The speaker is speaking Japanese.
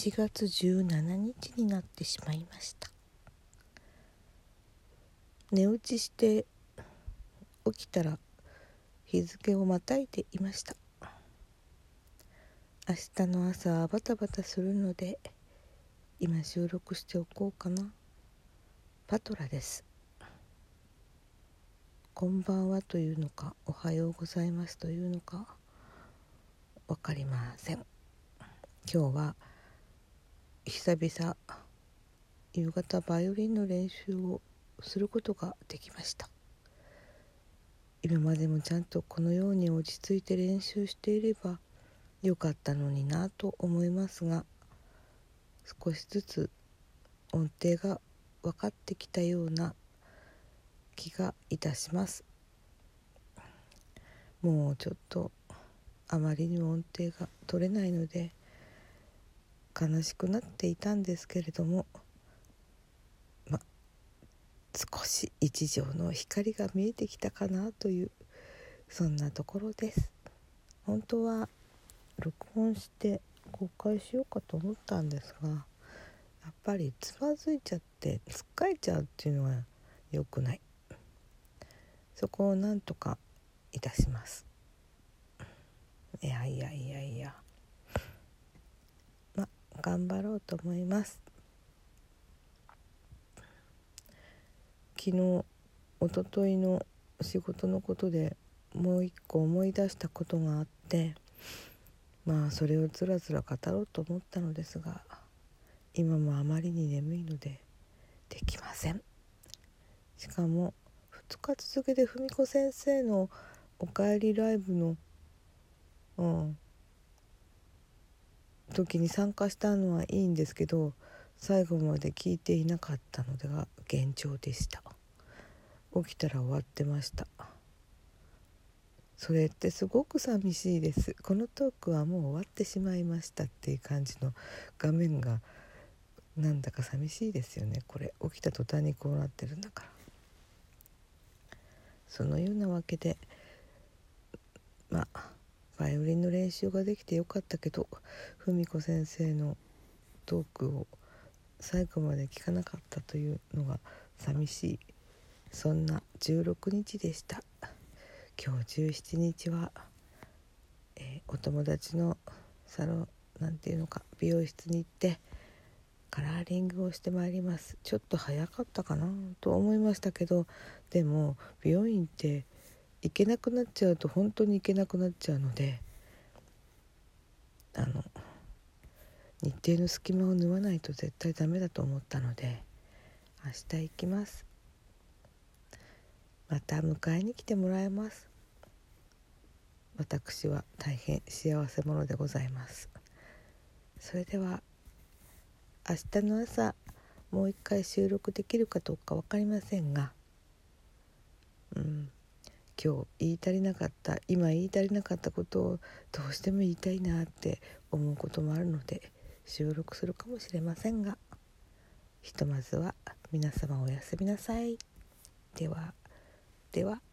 4月17日になってしまいました。寝落ちして起きたら日付をまたいでいました。明日の朝バタバタするので今収録しておこうかな。パトラです。こんばんはというのかおはようございますというのか分かりません。今日は久々夕方バイオリンの練習をすることができました。今までもちゃんとこのように落ち着いて練習していればよかったのになと思いますが少しずつ音程が分かってきたような気がいたします。もうちょっとあまりにも音程が取れないので悲しくなっていたんですけれどもま少し一条の光が見えてきたかなというそんなところです。本当は録音して公開しようかと思ったんですがやっぱりつまずいちゃってつっかえちゃうっていうのは良くない。そこをなんとかいたします。いやいやいやいや。頑張ろうと思います。昨日一昨日の仕事のことでもう一個思い出したことがあってまあそれをつらつら語ろうと思ったのですが今もあまりに眠いのでできません。しかも2日続けて文子先生の「おかえりライブの」うん時に参加したのはいいんですけど最後まで聞いていなかったのでが現状でした。起きたら終わってました。それってすごく寂しいです。このトークはもう終わってしまいましたっていう感じの画面がなんだか寂しいですよね。これ起きた途端にこうなってるんだから。そのようなわけでまあバイオリンの練習ができてよかったけど文子先生のトークを最後まで聞かなかったというのが寂しいそんな16日でした。今日17日は、えー、お友達のサロンなんていうのか美容室に行ってカラーリングをしてまいりますちょっと早かったかなと思いましたけどでも美容院って行けなくなっちゃうと本当に行けなくなっちゃうのであの日程の隙間を縫わないと絶対ダメだと思ったので明日行きます。また迎えに来てもらえます。私は大変幸せ者でございます。それでは明日の朝もう一回収録できるかどうか分かりませんが今日言い足りなかった今言い足りなかったことをどうしても言いたいなって思うこともあるので収録するかもしれませんがひとまずは皆様おやすみなさい。ではでは。